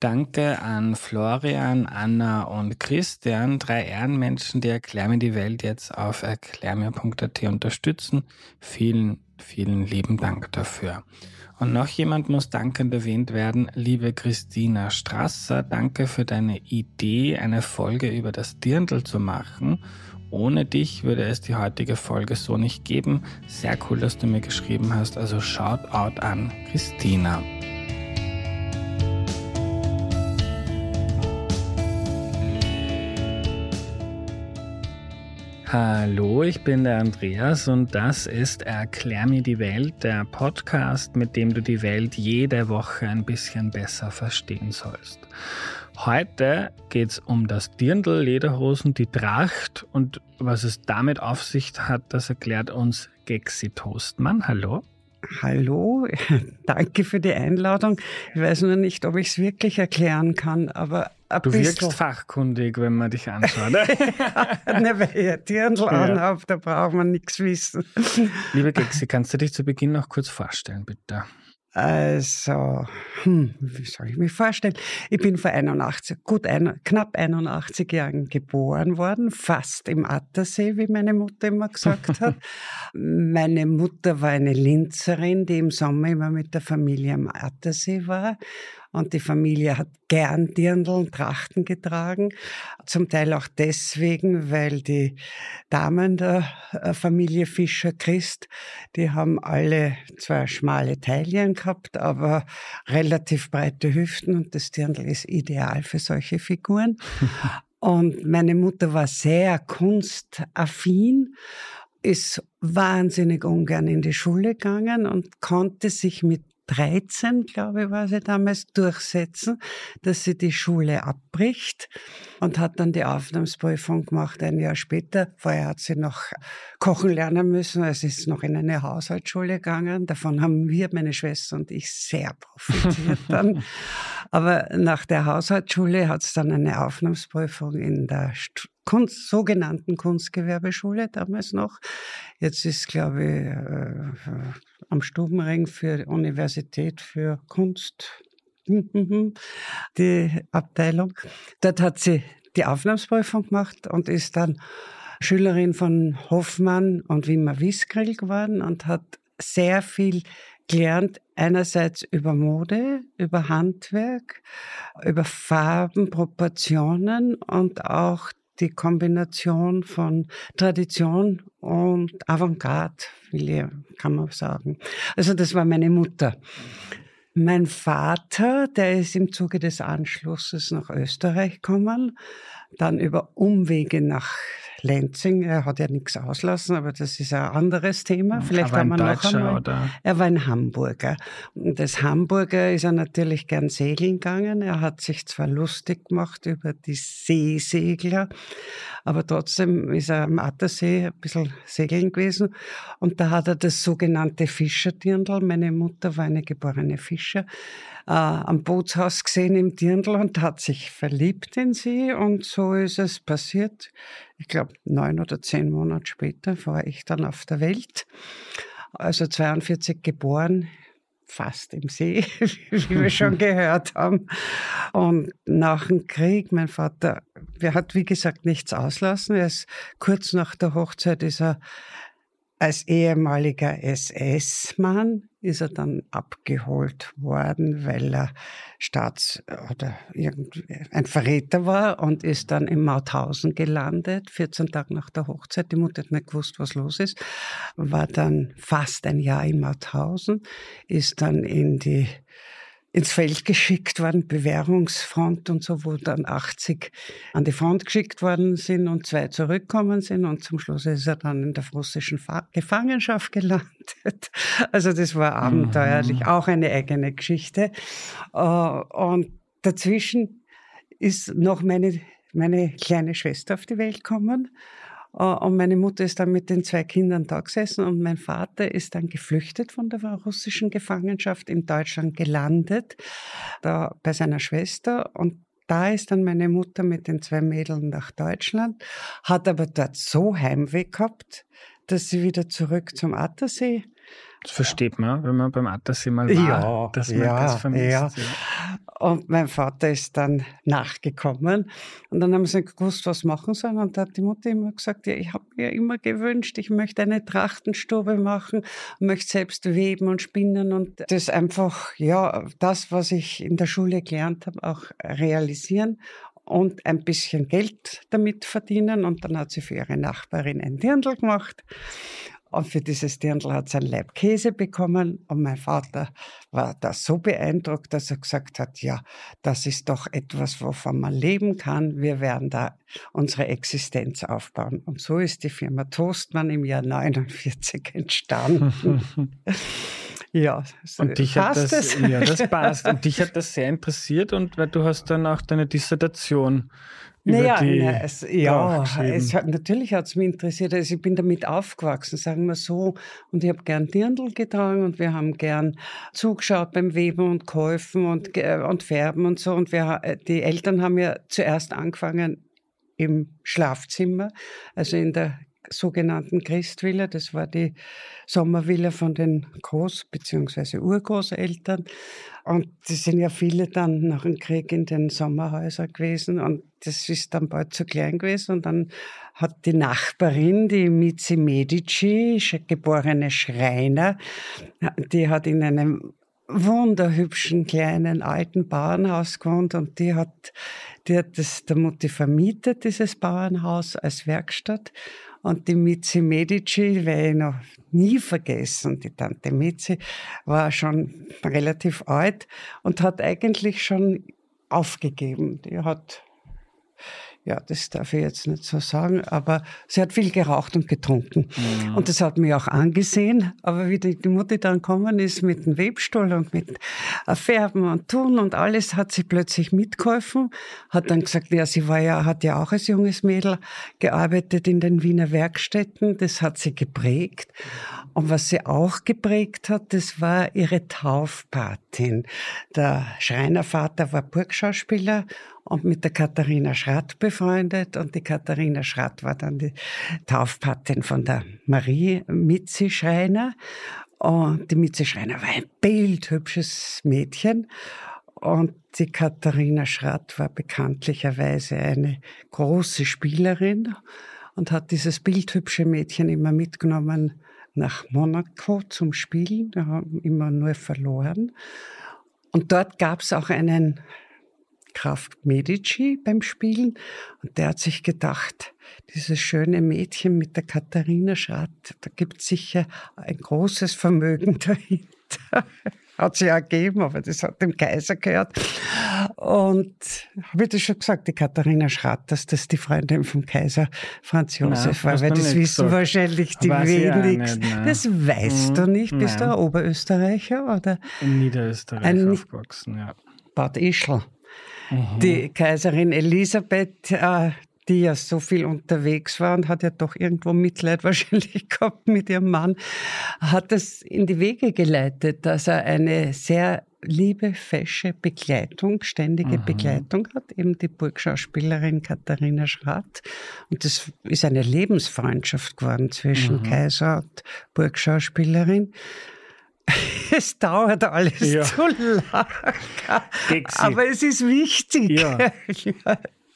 Danke an Florian, Anna und Christian, drei Ehrenmenschen, die Erklär mir die Welt jetzt auf erklärmir.at unterstützen. Vielen, vielen lieben Dank dafür. Und noch jemand muss dankend erwähnt werden, liebe Christina Strasser, danke für deine Idee, eine Folge über das Dirndl zu machen. Ohne dich würde es die heutige Folge so nicht geben. Sehr cool, dass du mir geschrieben hast. Also shout out an Christina. Hallo, ich bin der Andreas und das ist Erklär mir die Welt, der Podcast, mit dem du die Welt jede Woche ein bisschen besser verstehen sollst. Heute geht es um das Dirndl, Lederhosen, die Tracht und was es damit auf sich hat, das erklärt uns Gexi Toastmann. Hallo. Hallo, danke für die Einladung. Ich weiß nur nicht, ob ich es wirklich erklären kann, aber ein du bisschen. wirkst fachkundig, wenn man dich anschaut. Ne? ja, wenn ich Dirndl ja. anhabe, da braucht man nichts wissen. Liebe Gexi, kannst du dich zu Beginn noch kurz vorstellen, bitte? Also, hm, wie soll ich mich vorstellen? Ich bin vor 81, gut ein, knapp 81 Jahren geboren worden, fast im Attersee, wie meine Mutter immer gesagt hat. meine Mutter war eine Linzerin, die im Sommer immer mit der Familie am Attersee war und die Familie hat gern Dirndl und Trachten getragen. Zum Teil auch deswegen, weil die Damen der äh, Familie Fischer Christ, die haben alle zwar schmale Teilchen gehabt, aber relativ breite Hüften und das Dirndl ist ideal für solche Figuren. Und meine Mutter war sehr kunstaffin ist wahnsinnig ungern in die Schule gegangen und konnte sich mit 13, glaube ich, war sie damals, durchsetzen, dass sie die Schule abbricht und hat dann die Aufnahmsprüfung gemacht ein Jahr später. Vorher hat sie noch kochen lernen müssen. Es ist noch in eine Haushaltsschule gegangen. Davon haben wir, meine Schwester und ich, sehr profitiert dann. Aber nach der Haushaltsschule hat es dann eine Aufnahmsprüfung in der Kunst, sogenannten Kunstgewerbeschule damals noch. Jetzt ist, glaube ich, äh, am Stubenring für Universität für Kunst die Abteilung. Dort hat sie die Aufnahmsprüfung gemacht und ist dann Schülerin von Hoffmann und Wimmer Wiskrill geworden und hat sehr viel gelernt, einerseits über Mode, über Handwerk, über Farben, Proportionen und auch die Kombination von Tradition und Avantgarde, kann man sagen. Also das war meine Mutter. Mein Vater, der ist im Zuge des Anschlusses nach Österreich gekommen, dann über Umwege nach Lenzing. Er hat ja nichts auslassen, aber das ist ein anderes Thema. Vielleicht haben wir noch einmal. Oder? Er war ein Hamburger. Und als Hamburger ist er natürlich gern segeln gegangen. Er hat sich zwar lustig gemacht über die Seesegler, aber trotzdem ist er am Attersee ein bisschen segeln gewesen. Und da hat er das sogenannte Fischerdirndl. Meine Mutter war eine geborene Fischer äh, am Bootshaus gesehen im Dirndl und hat sich verliebt in sie. Und so ist es passiert. Ich glaube, neun oder zehn Monate später war ich dann auf der Welt. Also 42 geboren, fast im See, wie wir schon gehört haben. Und nach dem Krieg, mein Vater, der hat wie gesagt nichts auslassen. Er ist kurz nach der Hochzeit ist er als ehemaliger SS-Mann ist er dann abgeholt worden, weil er Staats- oder ein Verräter war und ist dann in Mauthausen gelandet, 14 Tage nach der Hochzeit. Die Mutter hat nicht gewusst, was los ist, war dann fast ein Jahr in Mauthausen, ist dann in die ins Feld geschickt worden, Bewährungsfront und so, wo dann 80 an die Front geschickt worden sind und zwei zurückkommen sind und zum Schluss ist er dann in der russischen Gefangenschaft gelandet. Also das war abenteuerlich, mhm. auch eine eigene Geschichte. Äh, und dazwischen ist noch meine, meine kleine Schwester auf die Welt gekommen und meine Mutter ist dann mit den zwei Kindern da gesessen und mein Vater ist dann geflüchtet von der russischen Gefangenschaft in Deutschland gelandet, da bei seiner Schwester und da ist dann meine Mutter mit den zwei Mädeln nach Deutschland, hat aber dort so Heimweh gehabt, dass sie wieder zurück zum Attersee das versteht man, wenn man beim Attersee mal war, ja, dass man ja, das vermisst. Ja. Und mein Vater ist dann nachgekommen. Und dann haben sie gewusst, was machen sollen. Und da hat die Mutter immer gesagt, ja, ich habe mir immer gewünscht, ich möchte eine Trachtenstube machen, möchte selbst weben und spinnen und das einfach, ja, das, was ich in der Schule gelernt habe, auch realisieren und ein bisschen Geld damit verdienen. Und dann hat sie für ihre Nachbarin ein Dirndl gemacht. Und für dieses Dirndl hat sie ein Leib Käse bekommen. Und mein Vater war da so beeindruckt, dass er gesagt hat, ja, das ist doch etwas, wovon man leben kann. Wir werden da unsere Existenz aufbauen. Und so ist die Firma Toastmann im Jahr 49 entstanden. Ja, und dich passt hat das, das? Ja, das passt. Und dich hat das sehr interessiert und weil du hast dann auch deine Dissertation naja, na, es, ja, es hat, natürlich hat es mich interessiert. Also ich bin damit aufgewachsen, sagen wir so. Und ich habe gern Dirndl getragen und wir haben gern zugeschaut beim Weben und Käufen und, und Färben und so. Und wir, die Eltern haben ja zuerst angefangen im Schlafzimmer, also in der sogenannten Christvilla. Das war die Sommervilla von den Groß- bzw. Urgroßeltern. Und die sind ja viele dann nach dem Krieg in den Sommerhäusern gewesen. Und das ist dann bald zu klein gewesen. Und dann hat die Nachbarin, die Mizi Medici, geborene Schreiner, die hat in einem wunderhübschen kleinen alten Bauernhaus gewohnt und die hat, die hat das der Mutti vermietet, dieses Bauernhaus als Werkstatt. Und die Mizi Medici werde ich noch nie vergessen. Die Tante Mizi war schon relativ alt und hat eigentlich schon aufgegeben. Die hat ja, das darf ich jetzt nicht so sagen, aber sie hat viel geraucht und getrunken. Mhm. Und das hat mich auch angesehen. Aber wie die, die Mutter dann gekommen ist mit dem Webstuhl und mit Färben und Tun und alles, hat sie plötzlich mitgeholfen, hat dann gesagt, ja, sie war ja, hat ja auch als junges Mädel gearbeitet in den Wiener Werkstätten. Das hat sie geprägt. Und was sie auch geprägt hat, das war ihre Taufpatin. Der Schreinervater war Burgschauspieler und mit der Katharina Schratt befreundet. Und die Katharina Schratt war dann die Taufpatin von der Marie Mitzi Schreiner. Und die Mitzi Schreiner war ein bildhübsches Mädchen. Und die Katharina Schratt war bekanntlicherweise eine große Spielerin und hat dieses bildhübsche Mädchen immer mitgenommen nach Monaco zum Spielen. Da haben immer nur verloren. Und dort gab es auch einen Kraft Medici beim Spielen. Und der hat sich gedacht, dieses schöne Mädchen mit der Katharina Schratt, da gibt es sicher ein großes Vermögen dahinter. Hat sie ergeben, aber das hat dem Kaiser gehört. Und habe ich das schon gesagt, die Katharina Schratt, dass das die Freundin vom Kaiser Franz Josef war, weil das wissen gesagt. wahrscheinlich die wenigsten. das weißt mhm. du nicht. Bist nein. du ein Oberösterreicher oder? In Niederösterreich ein, aufgewachsen, ja. Bad Ischl. Mhm. Die Kaiserin Elisabeth, äh, die ja so viel unterwegs war und hat ja doch irgendwo Mitleid wahrscheinlich gehabt mit ihrem Mann, hat es in die Wege geleitet, dass er eine sehr liebe, fesche Begleitung, ständige mhm. Begleitung hat, eben die Burgschauspielerin Katharina Schratt. Und das ist eine Lebensfreundschaft geworden zwischen mhm. Kaiser und Burgschauspielerin. es dauert alles ja. zu lang. Aber es ist wichtig. Ja.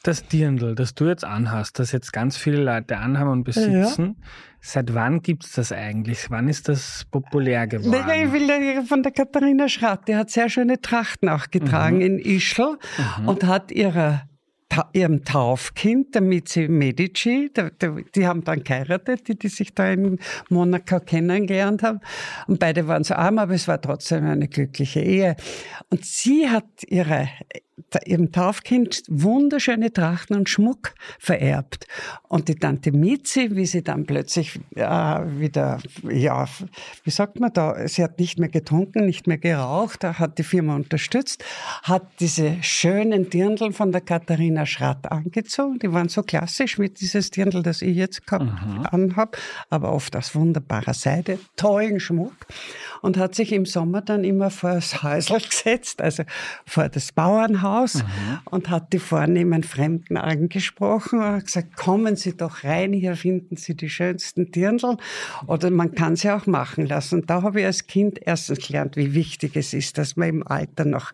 Das Dirndl, das du jetzt anhast, das jetzt ganz viele Leute anhaben und besitzen, ja. seit wann gibt es das eigentlich? Wann ist das populär geworden? Ich will von der Katharina Schratt, die hat sehr schöne Trachten auch getragen mhm. in Ischl mhm. und hat ihrer ihrem Taufkind, der Mizi Medici, die haben dann geheiratet, die, die sich da in Monaco kennengelernt haben. Und beide waren so arm, aber es war trotzdem eine glückliche Ehe. Und sie hat ihre ihrem Taufkind wunderschöne Trachten und Schmuck vererbt. Und die Tante Mizi, wie sie dann plötzlich äh, wieder, ja, wie sagt man da, sie hat nicht mehr getrunken, nicht mehr geraucht, hat die Firma unterstützt, hat diese schönen Dirndl von der Katharina Schratt angezogen. Die waren so klassisch wie dieses Dirndl, das ich jetzt gehabt, mhm. anhab, aber oft aus wunderbarer Seide, tollen Schmuck. Und hat sich im Sommer dann immer vor das Häusl gesetzt, also vor das Bauernhaus Haus mhm. und hat die vornehmen Fremden angesprochen und hat gesagt, kommen Sie doch rein, hier finden Sie die schönsten Dirndl. Oder man kann sie auch machen lassen. Und da habe ich als Kind erstens gelernt, wie wichtig es ist, dass man im Alter noch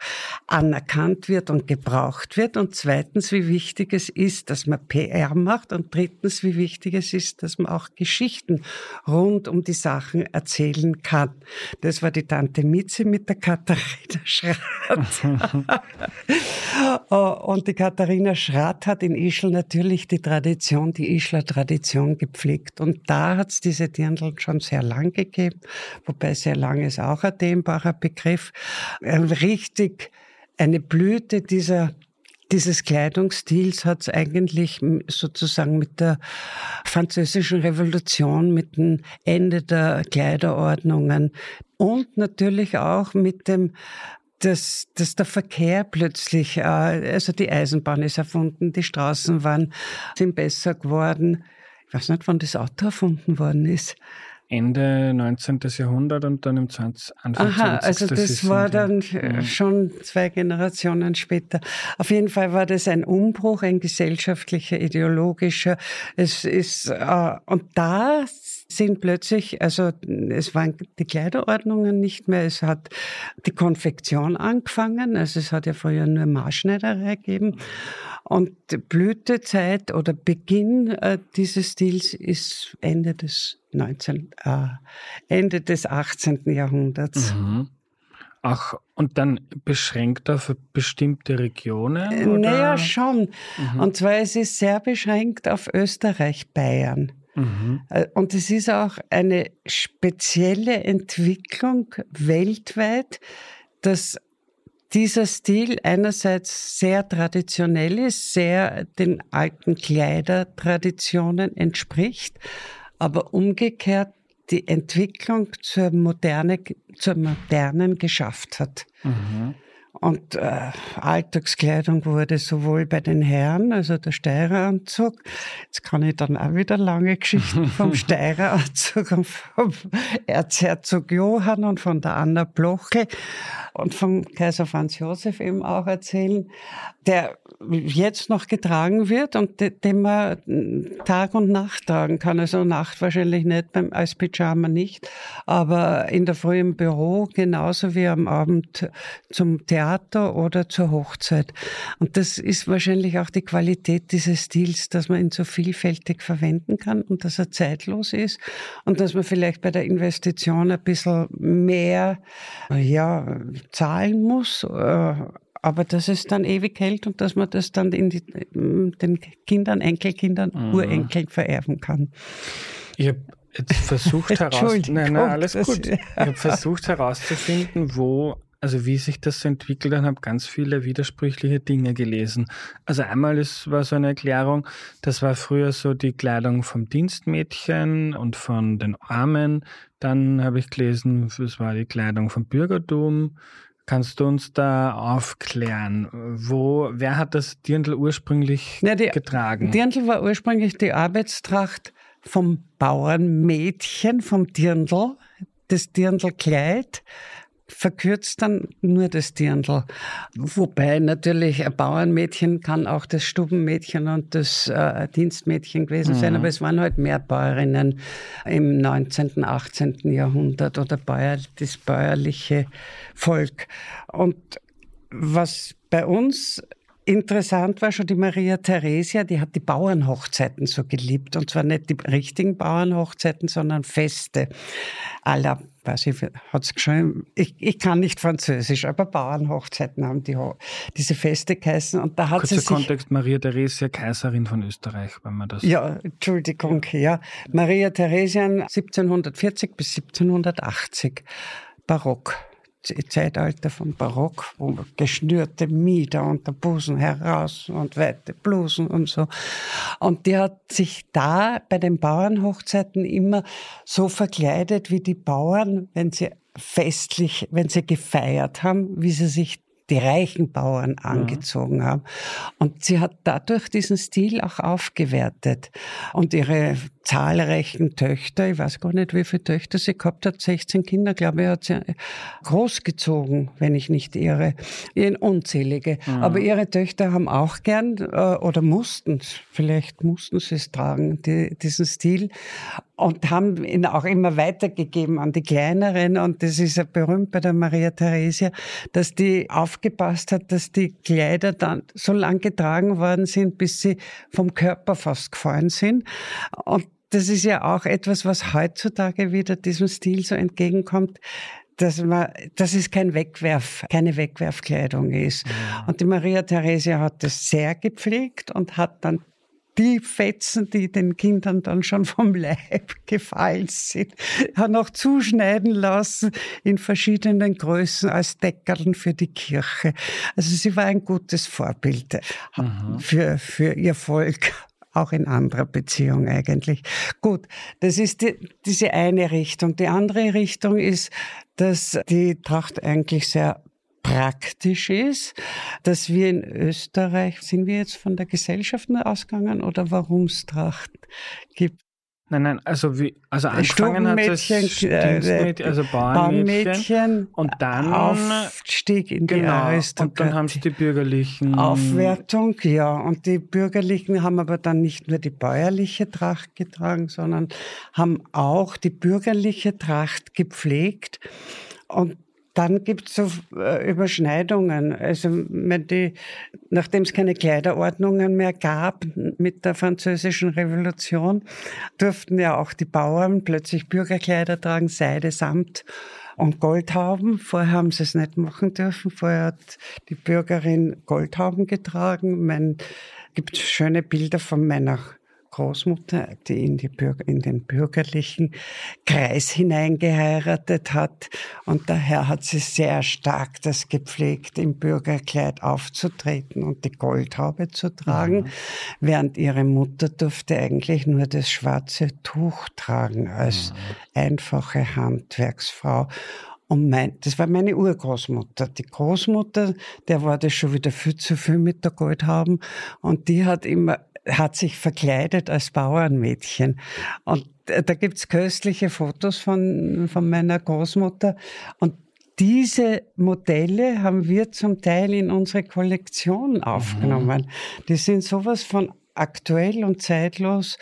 anerkannt wird und gebraucht wird. Und zweitens, wie wichtig es ist, dass man PR macht. Und drittens, wie wichtig es ist, dass man auch Geschichten rund um die Sachen erzählen kann. Das war die Tante Mitzi mit der Katharina Schratt. und die Katharina Schratt hat in Ischl natürlich die Tradition, die Ischler Tradition gepflegt. Und da hat es diese Dirndl schon sehr lang gegeben, wobei sehr lang ist auch ein dehnbarer Begriff. Richtig eine Blüte dieser dieses Kleidungsstils hat es eigentlich sozusagen mit der französischen Revolution, mit dem Ende der Kleiderordnungen und natürlich auch mit dem dass, dass der Verkehr plötzlich, äh, also die Eisenbahn ist erfunden, die Straßen waren, sind besser geworden. Ich weiß nicht, wann das Auto erfunden worden ist. Ende 19. Jahrhundert und dann im 20, Anfang Aha, 20. also das war dann ja. schon zwei Generationen später. Auf jeden Fall war das ein Umbruch, ein gesellschaftlicher, ideologischer. Es ist, äh, und da sind plötzlich, also es waren die Kleiderordnungen nicht mehr, es hat die Konfektion angefangen, also es hat ja vorher nur Maßschneiderei gegeben. Und Blütezeit oder Beginn äh, dieses Stils ist Ende des 19, äh, Ende des 18. Jahrhunderts. Mhm. Ach, und dann beschränkt auf bestimmte Regionen? Äh? Naja, schon. Mhm. Und zwar es ist sehr beschränkt auf Österreich, Bayern. Mhm. Äh, und es ist auch eine spezielle Entwicklung weltweit, dass dieser Stil einerseits sehr traditionell ist, sehr den alten Kleidertraditionen entspricht, aber umgekehrt die Entwicklung zur, Moderne, zur Modernen geschafft hat. Mhm. Und äh, Alltagskleidung wurde sowohl bei den Herren, also der Steireranzug, jetzt kann ich dann auch wieder lange Geschichten vom Steireranzug und vom Erzherzog Johann und von der Anna Bloche und vom Kaiser Franz Josef eben auch erzählen, der jetzt noch getragen wird und den man Tag und Nacht tragen kann. Also Nacht wahrscheinlich nicht, beim, als Pyjama nicht, aber in der Früh im Büro genauso wie am Abend zum Theater oder zur Hochzeit. Und das ist wahrscheinlich auch die Qualität dieses Stils, dass man ihn so vielfältig verwenden kann und dass er zeitlos ist und dass man vielleicht bei der Investition ein bisschen mehr, ja, zahlen muss, äh, aber dass es dann ewig hält und dass man das dann in die, den Kindern, Enkelkindern, mhm. Urenkeln vererben kann. Ich habe versucht herauszufinden, nein, nein, alles gut. Ich habe versucht herauszufinden, wo, also wie sich das so entwickelt und habe ganz viele widersprüchliche Dinge gelesen. Also einmal ist, war so eine Erklärung, das war früher so die Kleidung vom Dienstmädchen und von den Armen. Dann habe ich gelesen, das war die Kleidung vom Bürgertum. Kannst du uns da aufklären? Wo, wer hat das Dirndl ursprünglich ja, die, getragen? Dirndl war ursprünglich die Arbeitstracht vom Bauernmädchen, vom Dirndl, das Dirndlkleid verkürzt dann nur das Dirndl. Wobei natürlich ein Bauernmädchen kann auch das Stubenmädchen und das äh, Dienstmädchen gewesen mhm. sein, aber es waren halt mehr Bäuerinnen im 19., 18. Jahrhundert oder Bäuer, das bäuerliche Volk. Und was bei uns Interessant war schon die Maria Theresia, die hat die Bauernhochzeiten so geliebt. Und zwar nicht die richtigen Bauernhochzeiten, sondern Feste. Aller, weiß ich, hat's geschrieben. Ich, ich kann nicht Französisch, aber Bauernhochzeiten haben die, diese Feste geheißen. Und da hat Kurzer sie sich, Kontext, Maria Theresia, Kaiserin von Österreich, wenn man das. Ja, Entschuldigung, ja. Maria Theresia 1740 bis 1780. Barock. Zeitalter vom Barock, wo geschnürte Mieder und der Busen heraus und weite Blusen und so. Und die hat sich da bei den Bauernhochzeiten immer so verkleidet wie die Bauern, wenn sie festlich, wenn sie gefeiert haben, wie sie sich die reichen Bauern angezogen ja. haben. Und sie hat dadurch diesen Stil auch aufgewertet. Und ihre zahlreichen Töchter, ich weiß gar nicht, wie viele Töchter sie gehabt hat, 16 Kinder, glaube ich, hat sie großgezogen, wenn ich nicht irre, in unzählige. Mhm. Aber ihre Töchter haben auch gern äh, oder mussten, vielleicht mussten sie es tragen, die, diesen Stil und haben ihn auch immer weitergegeben an die Kleineren. Und das ist ja berühmt bei der Maria Theresia, dass die aufgepasst hat, dass die Kleider dann so lang getragen worden sind, bis sie vom Körper fast gefallen sind. Und das ist ja auch etwas, was heutzutage wieder diesem Stil so entgegenkommt, dass man, dass es kein Wegwerf, keine Wegwerfkleidung ist. Ja. Und die Maria Theresia hat das sehr gepflegt und hat dann die Fetzen, die den Kindern dann schon vom Leib gefallen sind, hat noch zuschneiden lassen in verschiedenen Größen als Deckeln für die Kirche. Also sie war ein gutes Vorbild mhm. für, für ihr Volk auch in anderer Beziehung eigentlich. Gut, das ist die, diese eine Richtung. Die andere Richtung ist, dass die Tracht eigentlich sehr praktisch ist, dass wir in Österreich, sind wir jetzt von der Gesellschaft ausgegangen oder warum es Tracht gibt? Nein, nein, also wie, also angefangen hat das äh, also Bauernmädchen, und dann Aufstieg in genau, die Aristokratie. Und dann haben sie die bürgerlichen Aufwertung, ja. Und die bürgerlichen haben aber dann nicht nur die bäuerliche Tracht getragen, sondern haben auch die bürgerliche Tracht gepflegt. Und dann gibt es so äh, Überschneidungen. Also die, nachdem es keine Kleiderordnungen mehr gab mit der französischen Revolution, durften ja auch die Bauern plötzlich Bürgerkleider tragen, Seide, Samt und Goldhauben. Vorher haben sie es nicht machen dürfen. Vorher hat die Bürgerin Goldhauben getragen. Man gibt schöne Bilder von meiner Großmutter, die in, die Bürger, in den bürgerlichen Kreis hineingeheiratet hat. Und daher hat sie sehr stark das gepflegt, im Bürgerkleid aufzutreten und die Goldhaube zu tragen, mhm. während ihre Mutter durfte eigentlich nur das schwarze Tuch tragen als mhm. einfache Handwerksfrau. Und mein, das war meine Urgroßmutter. Die Großmutter, der war das schon wieder viel zu viel mit der Goldhaube. Und die hat immer hat sich verkleidet als Bauernmädchen. Und da gibt's köstliche Fotos von, von meiner Großmutter. Und diese Modelle haben wir zum Teil in unsere Kollektion aufgenommen. Mhm. Die sind sowas von aktuell und zeitlos.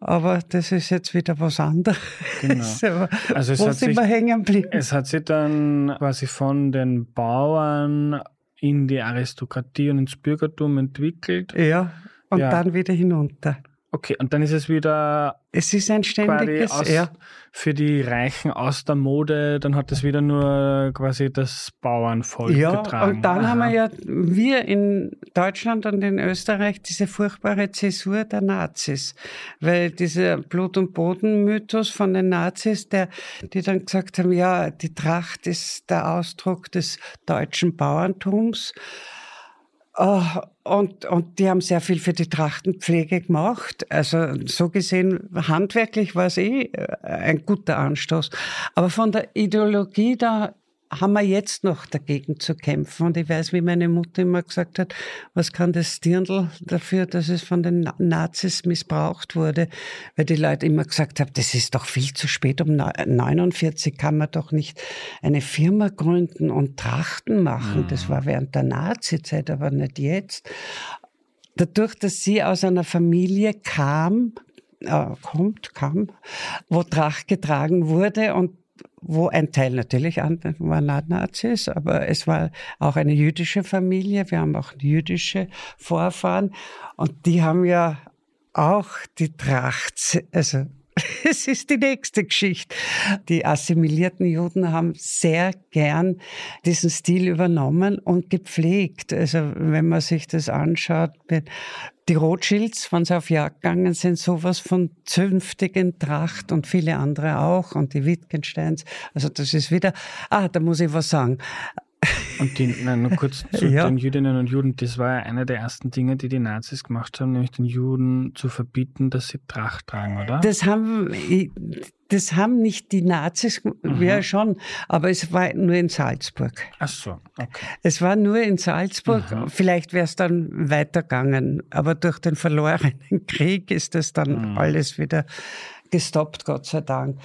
Aber das ist jetzt wieder was anderes. Genau. also es Wo hat sind sich, wir hängen geblieben? Es hat sich dann quasi von den Bauern in die Aristokratie und ins Bürgertum entwickelt. Ja, und ja. dann wieder hinunter. Okay, und dann ist es wieder. Es ist ein ständiges. Aus, ja. Für die Reichen aus der Mode, dann hat es wieder nur quasi das Bauernvolk ja, getragen. Und dann Aha. haben wir ja, wir in Deutschland und in Österreich, diese furchtbare Zäsur der Nazis. Weil dieser Blut- und Boden-Mythos von den Nazis, der, die dann gesagt haben, ja, die Tracht ist der Ausdruck des deutschen Bauerntums. Uh, und, und die haben sehr viel für die Trachtenpflege gemacht. Also so gesehen, handwerklich war es eh äh, ein guter Anstoß. Aber von der Ideologie, da haben wir jetzt noch dagegen zu kämpfen. Und ich weiß, wie meine Mutter immer gesagt hat, was kann das Dirndl dafür, dass es von den Nazis missbraucht wurde? Weil die Leute immer gesagt haben, das ist doch viel zu spät. Um 49 kann man doch nicht eine Firma gründen und Trachten machen. Mhm. Das war während der Nazizeit, aber nicht jetzt. Dadurch, dass sie aus einer Familie kam, äh, kommt, kam, wo Tracht getragen wurde und wo ein Teil natürlich waren Nazis, aber es war auch eine jüdische Familie. Wir haben auch jüdische Vorfahren und die haben ja auch die Tracht, also es ist die nächste Geschichte. Die assimilierten Juden haben sehr gern diesen Stil übernommen und gepflegt. Also wenn man sich das anschaut, die Rothschilds, wenn sie auf Jagd gegangen sind, sowas von zünftigen Tracht und viele andere auch und die Wittgensteins. Also das ist wieder, ah, da muss ich was sagen. Und die, nein, nur kurz zu ja. den Jüdinnen und Juden. Das war ja einer der ersten Dinge, die die Nazis gemacht haben, nämlich den Juden zu verbieten, dass sie Tracht tragen, oder? Das haben, das haben nicht die Nazis, mhm. ja schon, aber es war nur in Salzburg. Ach so, okay. Es war nur in Salzburg. Mhm. Vielleicht wäre es dann weitergegangen, aber durch den verlorenen Krieg ist das dann mhm. alles wieder gestoppt, Gott sei Dank.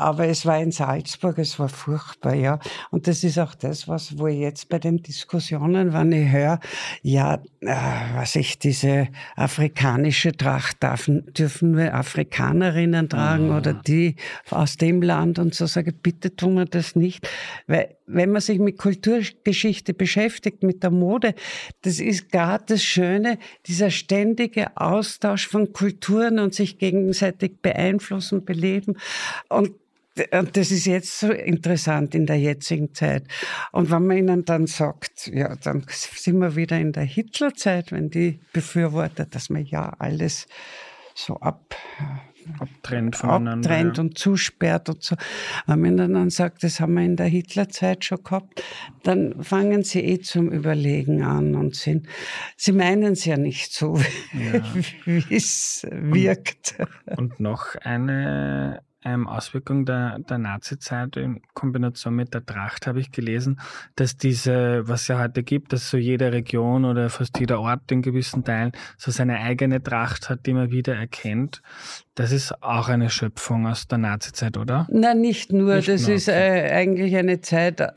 Aber es war in Salzburg, es war furchtbar, ja. Und das ist auch das, was, wo ich jetzt bei den Diskussionen, wenn ich höre, ja, äh, was ich diese afrikanische Tracht darf, dürfen nur Afrikanerinnen tragen mhm. oder die aus dem Land und so sage, bitte tun wir das nicht. Weil, wenn man sich mit Kulturgeschichte beschäftigt, mit der Mode, das ist gerade das Schöne, dieser ständige Austausch von Kulturen und sich gegenseitig beeinflussen, beleben. Und das ist jetzt so interessant in der jetzigen Zeit. Und wenn man ihnen dann sagt, ja, dann sind wir wieder in der Hitlerzeit, wenn die befürworten, dass man ja alles so ab, abtrennt voneinander. Abtrennt ja. und zusperrt und so. Wenn man dann sagt, das haben wir in der Hitlerzeit schon gehabt, dann fangen sie eh zum Überlegen an und sind, sie meinen es ja nicht so, ja. wie es wirkt. Und, und noch eine ähm, Auswirkung der, der Nazi-Zeit in Kombination mit der Tracht habe ich gelesen, dass diese, was ja heute gibt, dass so jede Region oder fast jeder Ort in gewissen Teilen so seine eigene Tracht hat, die man wieder erkennt. Das ist auch eine Schöpfung aus der Nazi-Zeit, oder? Nein, nicht nur. Nicht das nur. ist äh, eigentlich eine Zeit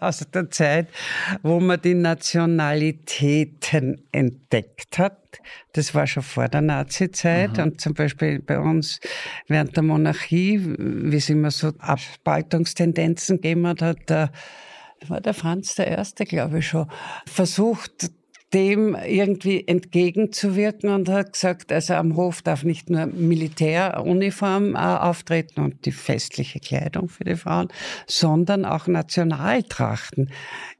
aus der Zeit, wo man die Nationalitäten entdeckt hat. Das war schon vor der Nazi-Zeit. Mhm. Und zum Beispiel bei uns während der Monarchie, wie es immer so Abspaltungstendenzen gegeben hat, hat der war der Franz der Erste, glaube ich schon, versucht, dem irgendwie entgegenzuwirken und hat gesagt, also am Hof darf nicht nur Militäruniform äh, auftreten und die festliche Kleidung für die Frauen, sondern auch Nationaltrachten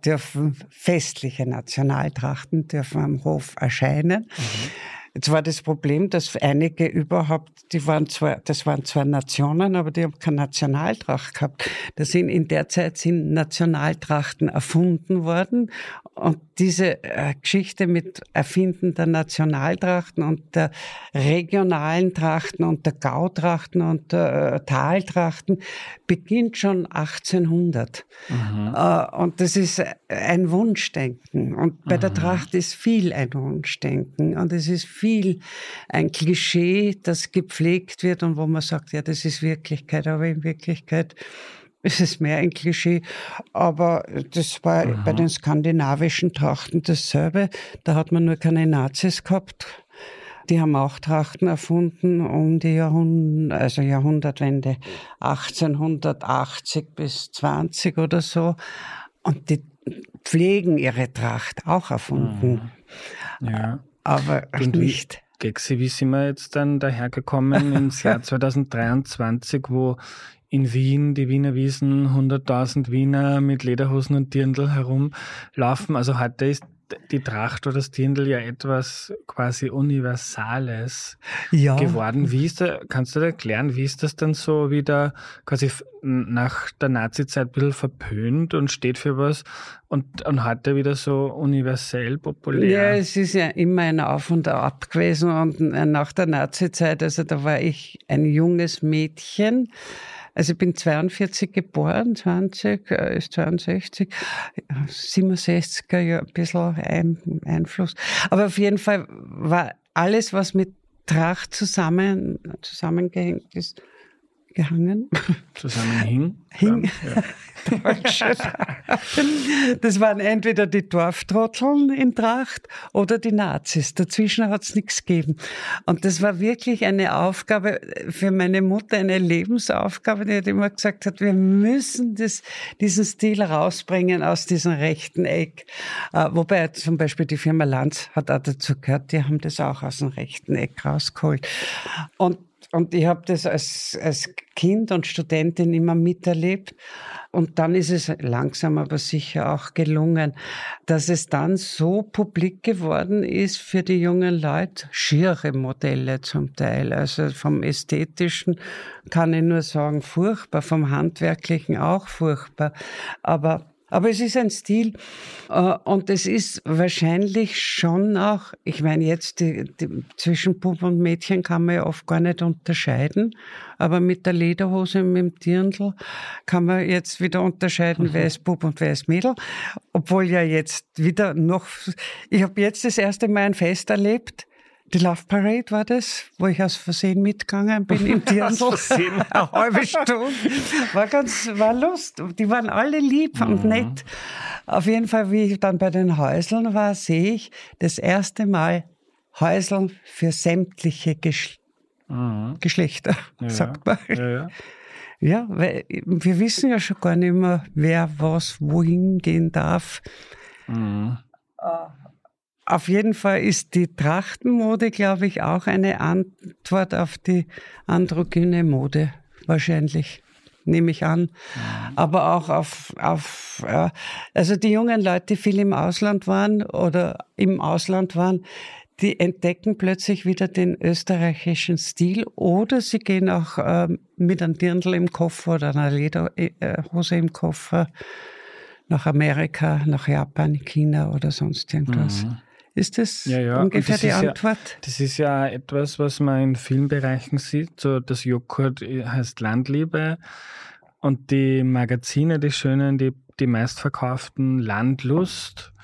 dürfen, festliche Nationaltrachten dürfen am Hof erscheinen. Mhm. Jetzt war das Problem, dass einige überhaupt, die waren zwar, das waren zwar Nationen, aber die haben keine Nationaltracht gehabt. Da sind in der Zeit sind Nationaltrachten erfunden worden und diese äh, Geschichte mit Erfinden der Nationaltrachten und der regionalen Trachten und der Gautrachten und der äh, Taltrachten beginnt schon 1800. Mhm. Äh, und das ist ein Wunschdenken. Und bei mhm. der Tracht ist viel ein Wunschdenken. Und es ist viel ein Klischee, das gepflegt wird und wo man sagt, ja, das ist Wirklichkeit. Aber in Wirklichkeit es ist mehr ein Klischee, aber das war Aha. bei den skandinavischen Trachten dasselbe. Da hat man nur keine Nazis gehabt. Die haben auch Trachten erfunden um die Jahrhundert, also Jahrhundertwende 1880 bis 20 oder so. Und die pflegen ihre Tracht auch erfunden. Ja. Aber Und nicht. Gexi, wie sind wir jetzt dann dahergekommen ins Jahr 2023, wo in Wien, die Wiener Wiesen, 100.000 Wiener mit Lederhosen und Dirndl herumlaufen. Also heute ist die Tracht oder das Dirndl ja etwas quasi Universales ja. geworden. Wie ist da, kannst du dir erklären, wie ist das dann so wieder quasi nach der Nazi-Zeit ein bisschen verpönt und steht für was und, und heute wieder so universell populär? Ja, es ist ja immer ein Auf und Ab gewesen und nach der Nazi-Zeit, also da war ich ein junges Mädchen, also ich bin 42 geboren, 20 äh, ist 62, 67er ja ein bisschen ein, Einfluss. Aber auf jeden Fall war alles, was mit Tracht zusammen, zusammengehängt ist, gehangen. Zusammenhing? Hing. Ja. das waren entweder die Dorftrotteln in Tracht oder die Nazis. Dazwischen hat es nichts gegeben. Und das war wirklich eine Aufgabe für meine Mutter, eine Lebensaufgabe, die hat immer gesagt hat, wir müssen das, diesen Stil rausbringen aus diesem rechten Eck. Äh, wobei zum Beispiel die Firma Lanz hat auch dazu gehört, die haben das auch aus dem rechten Eck rausgeholt. Und und ich habe das als, als Kind und Studentin immer miterlebt. Und dann ist es langsam aber sicher auch gelungen, dass es dann so publik geworden ist für die jungen Leute, schiere Modelle zum Teil. Also vom Ästhetischen kann ich nur sagen, furchtbar, vom Handwerklichen auch furchtbar. Aber Aber es ist ein Stil äh, und es ist wahrscheinlich schon auch, ich meine jetzt die, die, zwischen Bub und Mädchen kann man ja oft gar nicht unterscheiden, aber mit der Lederhose und mit dem Dirndl kann man jetzt wieder unterscheiden, mhm. wer ist Bub und wer ist Mädel. Obwohl ja jetzt wieder noch, ich habe jetzt das erste Mal ein Fest erlebt, die Love Parade war das, wo ich aus Versehen mitgegangen bin im Dirndl. aus Versehen? Eine halbe Stunde. War ganz, war Lust. Die waren alle lieb mhm. und nett. Auf jeden Fall, wie ich dann bei den Häuseln war, sehe ich das erste Mal Häuseln für sämtliche Geschl mhm. Geschlechter, ja, sagt man. Ja, ja. ja, weil wir wissen ja schon gar nicht mehr, wer was wohin gehen darf. Mhm. Auf jeden Fall ist die Trachtenmode, glaube ich, auch eine Antwort auf die androgyne Mode, wahrscheinlich, nehme ich an. Aber auch auf, auf, also die jungen Leute, die viel im Ausland waren oder im Ausland waren, die entdecken plötzlich wieder den österreichischen Stil oder sie gehen auch äh, mit einem Dirndl im Koffer oder einer Lederhose im Koffer nach Amerika, nach Japan, China oder sonst irgendwas. Mhm. Ist das ja, ja. ungefähr das die Antwort? Ja, das ist ja etwas, was man in vielen Bereichen sieht. So, das Joghurt heißt Landliebe und die Magazine, die schönen, die, die meistverkauften Landlust.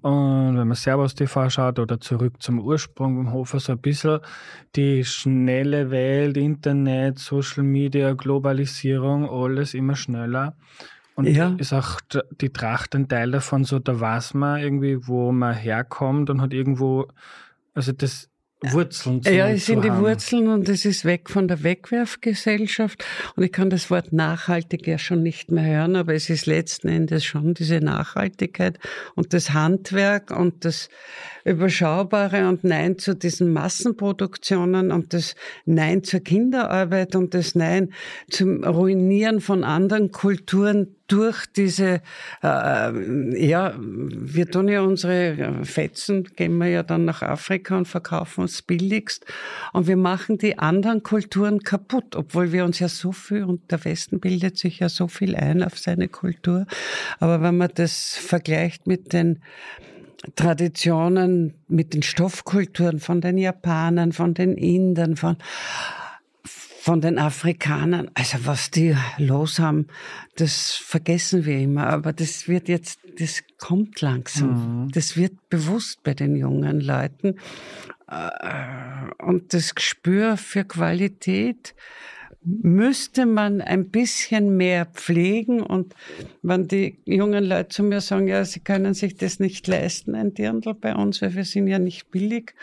Und wenn man Servus TV schaut oder zurück zum Ursprung vom Hofer, so ein bisschen die schnelle Welt, Internet, Social Media, Globalisierung, alles immer schneller. Und ja. ist auch die Tracht ein Teil davon, so da weiß man irgendwie, wo man herkommt und hat irgendwo, also das Wurzeln zu Ja, es sind die Wurzeln und es ist weg von der Wegwerfgesellschaft. Und ich kann das Wort nachhaltig ja schon nicht mehr hören, aber es ist letzten Endes schon diese Nachhaltigkeit und das Handwerk und das Überschaubare und Nein zu diesen Massenproduktionen und das Nein zur Kinderarbeit und das Nein zum Ruinieren von anderen Kulturen durch diese, äh, ja, wir tun ja unsere Fetzen, gehen wir ja dann nach Afrika und verkaufen uns billigst. Und wir machen die anderen Kulturen kaputt, obwohl wir uns ja so viel, und der Westen bildet sich ja so viel ein auf seine Kultur, aber wenn man das vergleicht mit den Traditionen, mit den Stoffkulturen von den Japanern, von den Indern, von, von den Afrikanern. Also was die los haben, das vergessen wir immer. Aber das wird jetzt, das kommt langsam. Mhm. Das wird bewusst bei den jungen Leuten. Äh, und das Gespür für Qualität müsste man ein bisschen mehr pflegen. Und wenn die jungen Leute zu mir sagen, ja, sie können sich das nicht leisten, ein Dirndl bei uns, weil wir sind ja nicht billig.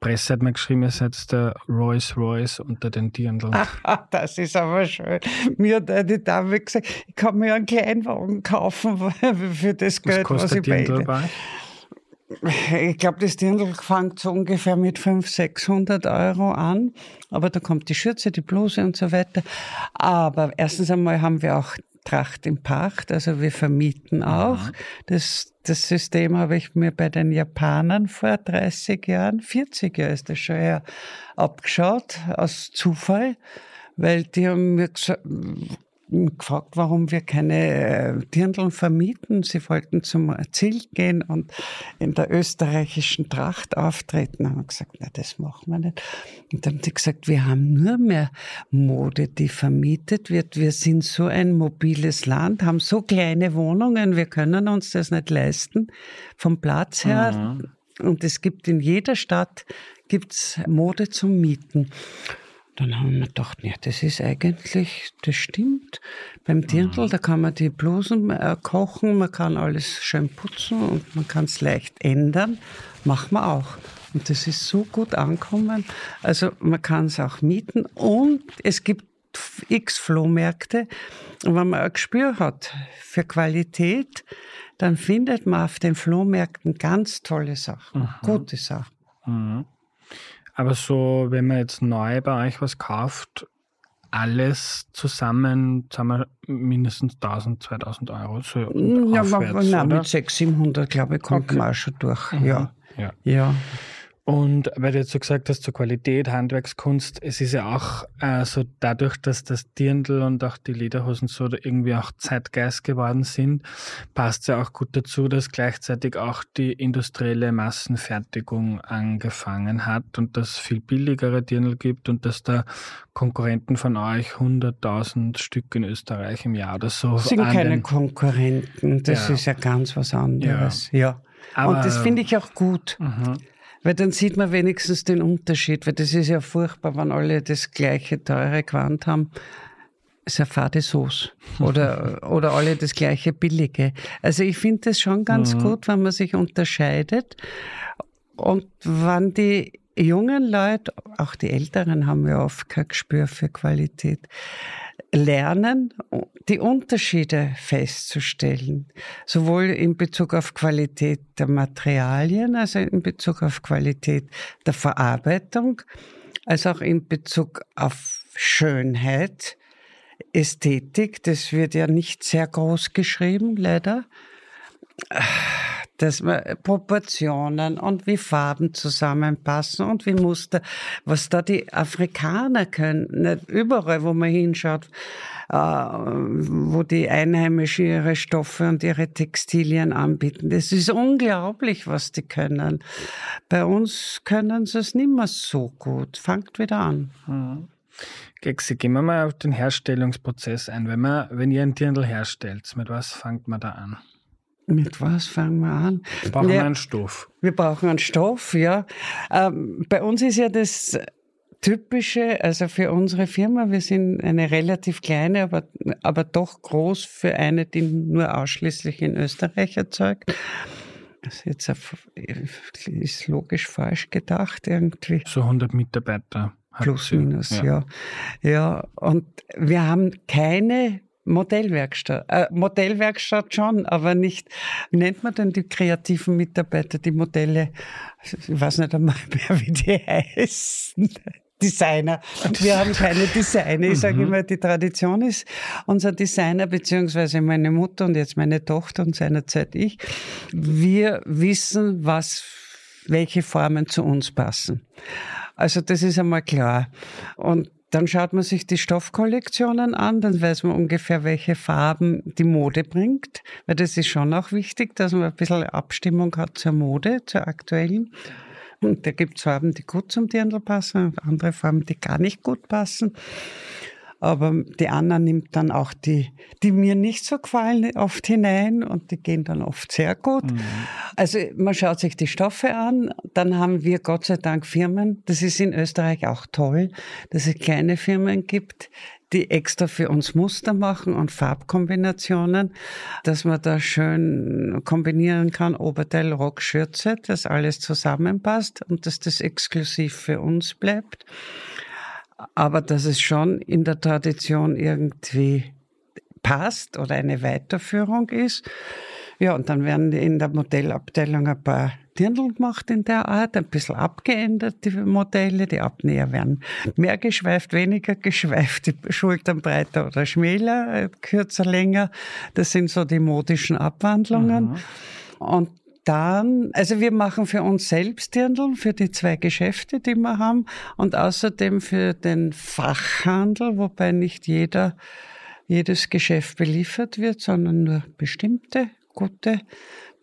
Presse hat mir geschrieben, ihr seid der Rolls Royce unter den Dirndln. das ist aber schön. Mir hat eine Dame gesagt, ich kann mir einen Kleinwagen kaufen für das Geld, was, was ich beide. Ich glaube, das Dirndl fängt so ungefähr mit 500, 600 Euro an. Aber da kommt die Schürze, die Bluse und so weiter. Aber erstens einmal haben wir auch Tracht im Pacht, also wir vermieten auch. Das, das System habe ich mir bei den Japanern vor 30 Jahren, 40 Jahren ist das schon her, abgeschaut, aus Zufall, weil die haben mir gesagt, gefragt, warum wir keine äh, Dirndln vermieten. Sie wollten zum Ziel gehen und in der österreichischen Tracht auftreten. Haben wir gesagt, na, das machen wir nicht. Und dann haben sie gesagt, wir haben nur mehr Mode, die vermietet wird. Wir sind so ein mobiles Land, haben so kleine Wohnungen, wir können uns das nicht leisten vom Platz her. Mhm. Und es gibt in jeder Stadt gibt's Mode zum Mieten. Dann haben wir gedacht, ja, das ist eigentlich, das stimmt. Beim Dirndl, da kann man die Blusen äh, kochen, man kann alles schön putzen und man kann es leicht ändern. Machen wir auch. Und das ist so gut ankommen. Also man kann es auch mieten und es gibt x Flohmärkte. Und wenn man ein Gespür hat für Qualität, dann findet man auf den Flohmärkten ganz tolle Sachen, mhm. gute Sachen. Mhm. Aber so, wenn man jetzt neu bei euch was kauft, alles zusammen, sagen wir mindestens 1000, 2000 Euro. So ja, aufwärts, nein, mit 600, 700, glaube ich, kommt okay. man auch schon durch. Mhm. Ja. ja. ja. Und weil du jetzt so gesagt hast, zur Qualität, Handwerkskunst, es ist ja auch äh, so dadurch, dass das Dirndl und auch die Lederhosen so irgendwie auch Zeitgeist geworden sind, passt ja auch gut dazu, dass gleichzeitig auch die industrielle Massenfertigung angefangen hat und dass viel billigere Dirndl gibt und dass da Konkurrenten von euch 100.000 Stück in Österreich im Jahr oder so. Das sind keine Konkurrenten, das ja. ist ja ganz was anderes. Ja. ja. Und das finde ich auch gut. Mhm. Weil dann sieht man wenigstens den Unterschied, weil das ist ja furchtbar, wenn alle das gleiche teure Gewand haben. Das ist eine fade Sauce. Oder, oder alle das gleiche billige. Also ich finde das schon ganz mhm. gut, wenn man sich unterscheidet. Und wenn die jungen Leute, auch die Älteren haben ja oft kein Gespür für Qualität, lernen, die Unterschiede festzustellen, sowohl in Bezug auf Qualität der Materialien, also in Bezug auf Qualität der Verarbeitung, als auch in Bezug auf Schönheit, Ästhetik. Das wird ja nicht sehr groß geschrieben, leider dass man Proportionen und wie Farben zusammenpassen und wie Muster, was da die Afrikaner können, nicht überall, wo man hinschaut, äh, wo die Einheimischen ihre Stoffe und ihre Textilien anbieten. Das ist unglaublich, was die können. Bei uns können sie es nicht mehr so gut. Fangt wieder an. Mhm. Gexi, gehen wir mal auf den Herstellungsprozess ein. Wenn, man, wenn ihr ein Dirndl herstellt, mit was fangt man da an? Mit was fangen wir an? Wir brauchen ja, einen Stoff. Wir brauchen einen Stoff, ja. Ähm, bei uns ist ja das Typische, also für unsere Firma, wir sind eine relativ kleine, aber, aber doch groß für eine, die nur ausschließlich in Österreich erzeugt. Das ist jetzt ist logisch falsch gedacht irgendwie. So 100 Mitarbeiter. Plus, minus, ja. ja. Ja, und wir haben keine Modellwerkstatt. Äh, Modellwerkstatt schon, aber nicht, wie nennt man denn die kreativen Mitarbeiter, die Modelle? Ich weiß nicht einmal mehr, wie die heißen. Designer. Wir haben keine Designer. Ich sage mhm. immer, die Tradition ist unser Designer, beziehungsweise meine Mutter und jetzt meine Tochter und seinerzeit ich. Wir wissen, was, welche Formen zu uns passen. Also das ist einmal klar. Und dann schaut man sich die Stoffkollektionen an, dann weiß man ungefähr, welche Farben die Mode bringt, weil das ist schon auch wichtig, dass man ein bisschen Abstimmung hat zur Mode, zur aktuellen. Und da gibt es Farben, die gut zum Dirndl passen, andere Farben, die gar nicht gut passen. Aber die Anna nimmt dann auch die, die mir nicht so gefallen, oft hinein und die gehen dann oft sehr gut. Mhm. Also man schaut sich die Stoffe an, dann haben wir Gott sei Dank Firmen, das ist in Österreich auch toll, dass es kleine Firmen gibt, die extra für uns Muster machen und Farbkombinationen, dass man da schön kombinieren kann, Oberteil, Rock, Schürze, dass alles zusammenpasst und dass das exklusiv für uns bleibt aber dass es schon in der Tradition irgendwie passt oder eine Weiterführung ist. Ja, und dann werden in der Modellabteilung ein paar Dirndl gemacht in der Art, ein bisschen abgeändert, die Modelle. Die Abnäher werden mehr geschweift, weniger geschweift, die Schultern breiter oder schmäler, kürzer, länger. Das sind so die modischen Abwandlungen. Mhm. Und dann, also wir machen für uns selbst Dirndl, für die zwei Geschäfte, die wir haben und außerdem für den Fachhandel, wobei nicht jeder, jedes Geschäft beliefert wird, sondern nur bestimmte gute,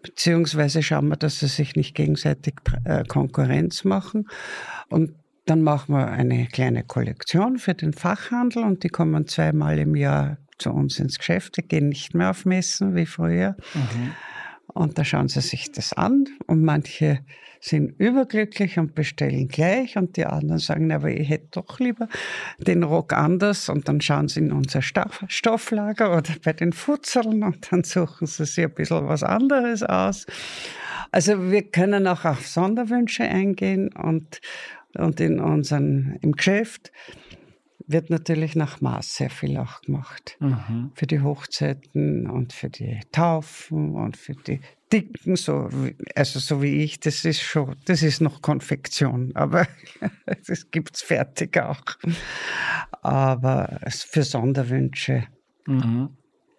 beziehungsweise schauen wir, dass sie sich nicht gegenseitig äh, Konkurrenz machen und dann machen wir eine kleine Kollektion für den Fachhandel und die kommen zweimal im Jahr zu uns ins Geschäft, die gehen nicht mehr auf Messen wie früher. Mhm. Und da schauen sie sich das an und manche sind überglücklich und bestellen gleich und die anderen sagen, aber ich hätte doch lieber den Rock anders und dann schauen sie in unser Stofflager oder bei den Futzeln und dann suchen sie sich ein bisschen was anderes aus. Also wir können auch auf Sonderwünsche eingehen und, und in unseren, im Geschäft wird natürlich nach Maß sehr viel auch gemacht. Mhm. Für die Hochzeiten und für die Taufen und für die Dicken, so, also so wie ich, das ist schon, das ist noch Konfektion, aber das gibt's fertig auch. Aber für Sonderwünsche. Mhm.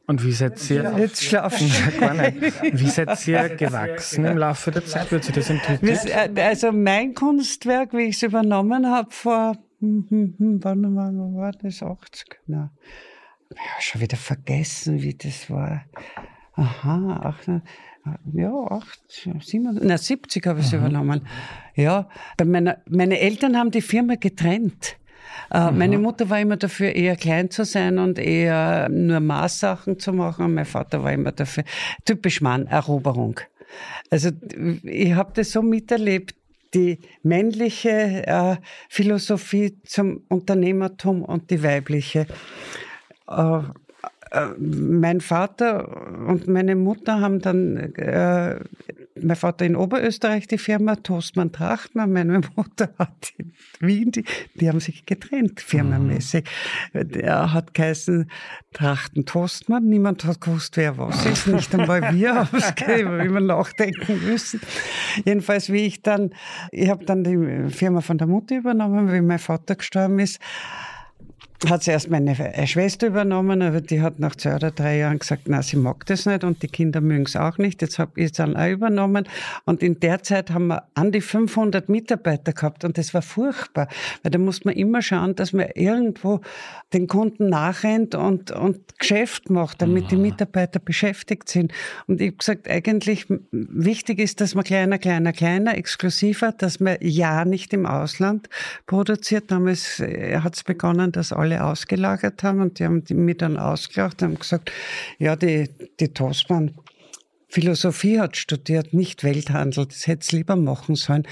Und wie seid ihr, jetzt schlafen. wie seid ihr gewachsen im Laufe der Zeit? Wird sich das entwickelt? Äh, also mein Kunstwerk, wie ich es übernommen habe vor, hm, hm, hm, wann war das, 80? Na, ja, schon wieder vergessen, wie das war. Aha, 8, ja, 8, 7, na, 70 habe ich es übernommen. Ja, bei meiner, meine Eltern haben die Firma getrennt. Äh, meine Mutter war immer dafür, eher klein zu sein und eher nur Maßsachen zu machen. Und mein Vater war immer dafür, typisch Mann, Eroberung. Also ich habe das so miterlebt, die männliche äh, Philosophie zum Unternehmertum und die weibliche. Äh, äh, mein Vater und meine Mutter haben dann, äh, mein Vater in Oberösterreich die Firma Toastmann Trachtmann, meine Mutter hat in Wien, die, die haben sich getrennt firmenmäßig. Der hat geheißen Trachten Toastmann, niemand hat gewusst, wer was ist, nicht einmal wir haben es immer nachdenken müssen. Jedenfalls, wie ich dann, ich habe dann die Firma von der Mutter übernommen, wie mein Vater gestorben ist, hat zuerst meine äh, Schwester übernommen, aber die hat nach zwei oder drei Jahren gesagt, na, sie mag das nicht und die Kinder mögen es auch nicht. Jetzt habe ich es dann auch übernommen und in der Zeit haben wir an die 500 Mitarbeiter gehabt und das war furchtbar, weil da muss man immer schauen, dass man irgendwo den Kunden nachrennt und, und Geschäft macht, damit mhm. die Mitarbeiter beschäftigt sind. Und ich habe gesagt, eigentlich wichtig ist, dass man kleiner, kleiner, kleiner, exklusiver, dass man ja nicht im Ausland produziert. Damals äh, hat es begonnen, dass alle alle ausgelagert haben und die haben mich dann ausgelacht und haben gesagt, ja, die, die Toastmann Philosophie hat studiert, nicht Welthandel. Das hätte es lieber machen sollen.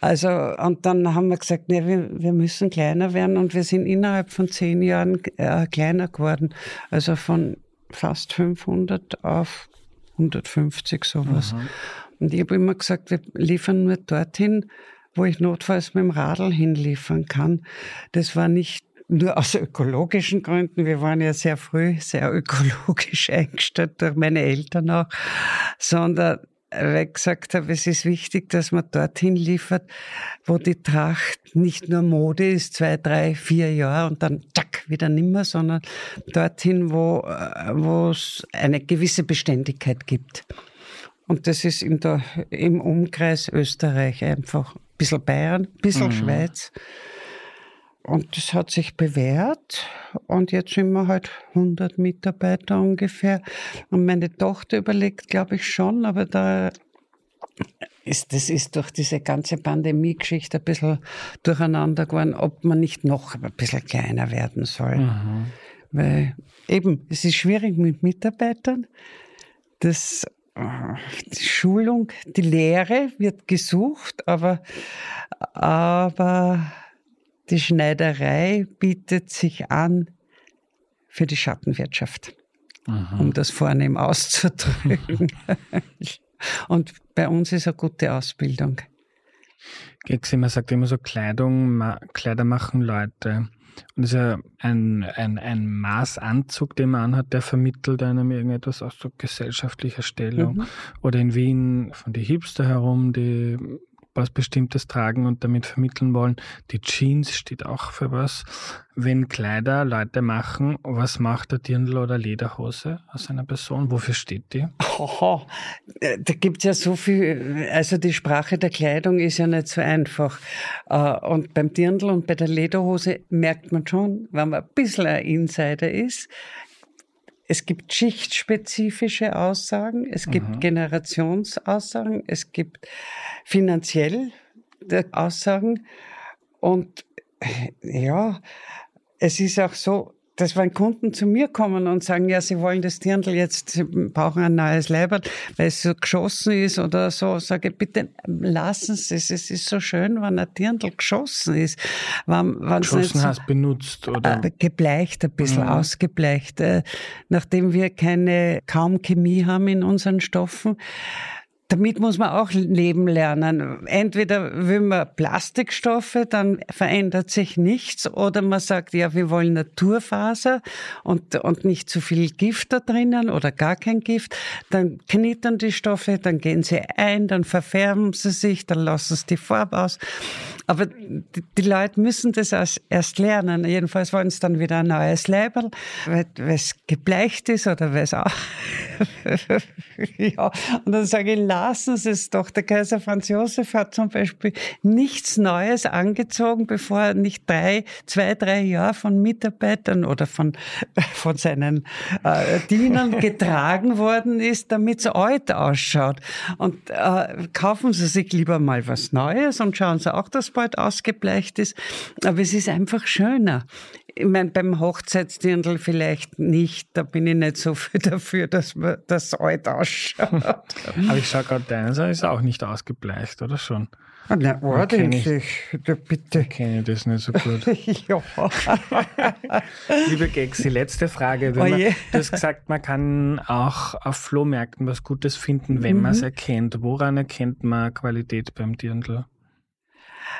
Also, und dann haben wir gesagt, nee, wir, wir müssen kleiner werden und wir sind innerhalb von zehn Jahren äh, kleiner geworden. Also von fast 500 auf 150 sowas. Mhm. Und ich habe immer gesagt, wir liefern nur dorthin, wo ich notfalls mit dem Radl hinliefern kann. Das war nicht nur aus ökologischen Gründen. Wir waren ja sehr früh sehr ökologisch eingestellt durch meine Eltern auch, sondern weil ich gesagt habe, es ist wichtig, dass man dorthin liefert, wo die Tracht nicht nur Mode ist, zwei, drei, vier Jahre und dann zack, wieder nimmer, sondern dorthin, wo, wo es eine gewisse Beständigkeit gibt. Und das ist in der, im Umkreis Österreich einfach ein bisschen Bayern, ein bisschen mhm. Schweiz. Und das hat sich bewährt. Und jetzt sind wir halt 100 Mitarbeiter ungefähr. Und meine Tochter überlegt, glaube ich schon, aber da ist, das ist durch diese ganze Pandemie-Geschichte ein bisschen durcheinander geworden, ob man nicht noch ein bisschen kleiner werden soll. Mhm. Weil eben, es ist schwierig mit Mitarbeitern. Das, die Schulung, die Lehre wird gesucht, aber, aber die Schneiderei bietet sich an für die Schattenwirtschaft, Aha. um das vornehm auszudrücken. Und bei uns ist eine gute Ausbildung. Man sagt immer so Kleidung, Kleider machen Leute. Und das ist ja ein, ein, ein Maßanzug, den man anhat, der vermittelt einem irgendetwas aus so gesellschaftlicher Stellung. Mhm. Oder in Wien von die Hipster herum, die was Bestimmtes tragen und damit vermitteln wollen. Die Jeans steht auch für was. Wenn Kleider Leute machen, was macht der Dirndl oder Lederhose aus einer Person? Wofür steht die? Oh, da gibt's ja so viel, also die Sprache der Kleidung ist ja nicht so einfach. Äh, und beim Dirndl und bei der Lederhose merkt man schon, wenn man ein bisschen ein Insider ist, es gibt schichtspezifische Aussagen, es gibt mhm. Generationsaussagen, es gibt finanziell Aussagen und ja, es ist auch so, dass wenn Kunden zu mir kommen und sagen, ja, sie wollen das Dirndl jetzt, sie brauchen ein neues Leiber, weil es so geschossen ist oder so, sage ich, bitte lassen Sie es. Es ist so schön, wenn ein Dirndl geschossen ist. Wenn, geschossen so, hast benutzt, oder? Äh, gebleicht, ein bisschen mhm. ausgebleicht. Äh, nachdem wir keine, kaum Chemie haben in unseren Stoffen, damit muss man auch leben lernen. Entweder will man Plastikstoffe, dann verändert sich nichts, oder man sagt, ja, wir wollen Naturfaser und, und nicht zu viel Gift da drinnen oder gar kein Gift. Dann knittern die Stoffe, dann gehen sie ein, dann verfärben sie sich, dann lassen sie die Farbe aus. Aber die, die Leute müssen das erst lernen. Jedenfalls wollen sie dann wieder ein neues Label, weil es gebleicht ist oder weil es auch. ja, und dann sage ich, lassen Sie es doch. Der Kaiser Franz Josef hat zum Beispiel nichts Neues angezogen, bevor er nicht drei, zwei, drei Jahre von Mitarbeitern oder von, von seinen äh, Dienern getragen worden ist, damit es alt ausschaut. Und äh, kaufen Sie sich lieber mal was Neues und schauen Sie auch, dass bald ausgebleicht ist. Aber es ist einfach schöner. Ich meine, beim Hochzeitsdirndl vielleicht nicht. Da bin ich nicht so viel dafür, dass man das alt ausschaut. Aber ich schaue gerade, deiner ist auch nicht ausgebleicht, oder schon? Ah, na, ordentlich, da bitte. Ich kenne das nicht so gut. ja. Liebe Gexi, letzte Frage. Oh man, du hast gesagt, man kann auch auf Flohmärkten was Gutes finden, wenn mhm. man es erkennt. Woran erkennt man Qualität beim Dirndl?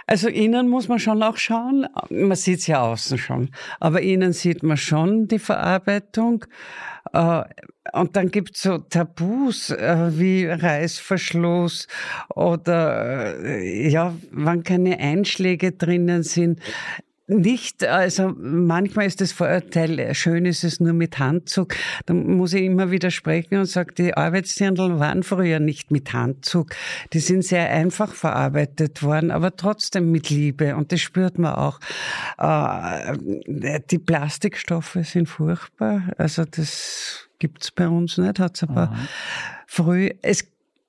Also innen muss man schon auch schauen. Man sieht es ja außen schon. Aber innen sieht man schon die Verarbeitung. Äh, und dann gibt es so Tabus äh, wie Reißverschluss oder äh, ja, wann keine Einschläge drinnen sind nicht, also manchmal ist das Vorurteil, schön ist es nur mit Handzug. Da muss ich immer widersprechen und sage, die Arbeitsdirndl waren früher nicht mit Handzug. Die sind sehr einfach verarbeitet worden, aber trotzdem mit Liebe. Und das spürt man auch. Äh, die Plastikstoffe sind furchtbar. Also das gibt's bei uns nicht, hat's aber früh. Es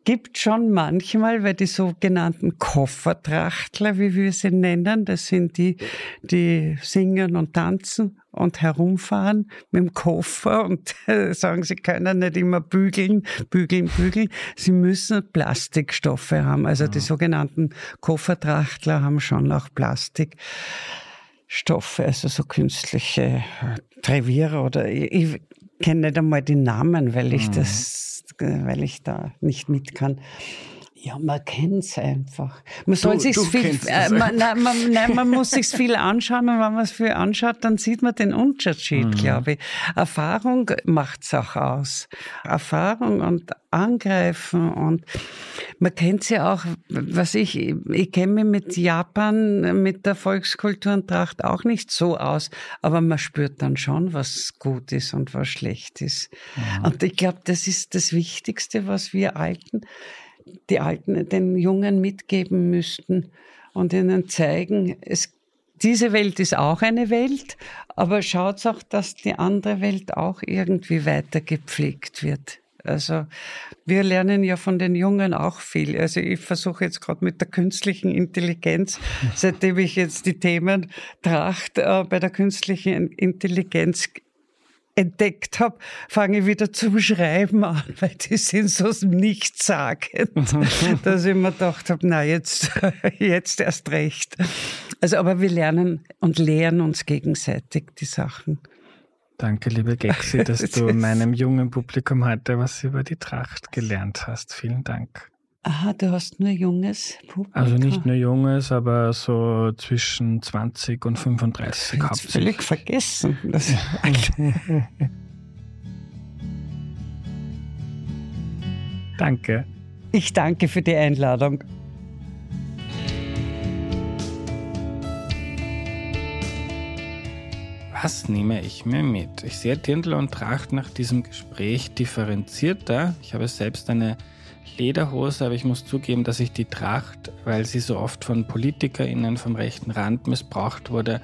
gibt schon manchmal, weil die sogenannten Koffertrachtler, wie wir sie nennen, das sind die, die singen und tanzen und herumfahren mit dem Koffer und sagen, sie können nicht immer bügeln, bügeln, bügeln. Sie müssen Plastikstoffe haben. Also ja. die sogenannten Koffertrachtler haben schon auch Plastikstoffe, also so künstliche Treviere oder ich kenne nicht einmal die Namen, weil ich mhm. das weil ich da nicht mit kann. Ja, man kennt es einfach. Man soll sich viel, äh, man, nein, man, nein, man muss sich viel anschauen und wenn man es viel anschaut, dann sieht man den Unterschied, mhm. glaube ich. Erfahrung macht es auch aus. Erfahrung und Angreifen und man kennt ja auch, was ich, ich kenne mich mit Japan, mit der Volkskultur und Tracht auch nicht so aus, aber man spürt dann schon, was gut ist und was schlecht ist. Mhm. Und ich glaube, das ist das Wichtigste, was wir Alten die Alten den Jungen mitgeben müssten und ihnen zeigen, es, diese Welt ist auch eine Welt, aber schaut auch, dass die andere Welt auch irgendwie weiter gepflegt wird. Also wir lernen ja von den Jungen auch viel. Also ich versuche jetzt gerade mit der künstlichen Intelligenz, seitdem ich jetzt die Themen Tracht äh, bei der künstlichen Intelligenz entdeckt habe, fange ich wieder zum Schreiben an, weil die sind so nichtssagend, dass ich mir gedacht habe, na jetzt, jetzt erst recht. Also, aber wir lernen und lehren uns gegenseitig die Sachen. Danke, liebe Gexi, dass du meinem jungen Publikum heute was über die Tracht gelernt hast. Vielen Dank. Aha, du hast nur junges Publikum. Also nicht nur junges, aber so zwischen 20 und 35 ich völlig vergessen. Das danke. Ich danke für die Einladung. Was nehme ich mir mit? Ich sehe Dirndl und Tracht nach diesem Gespräch differenzierter. Ich habe selbst eine Lederhose, aber ich muss zugeben, dass ich die Tracht, weil sie so oft von PolitikerInnen vom rechten Rand missbraucht wurde,